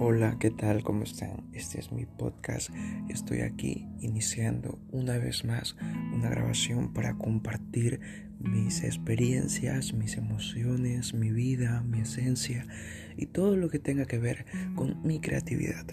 Hola, ¿qué tal? ¿Cómo están? Este es mi podcast. Estoy aquí iniciando una vez más una grabación para compartir mis experiencias, mis emociones, mi vida, mi esencia y todo lo que tenga que ver con mi creatividad.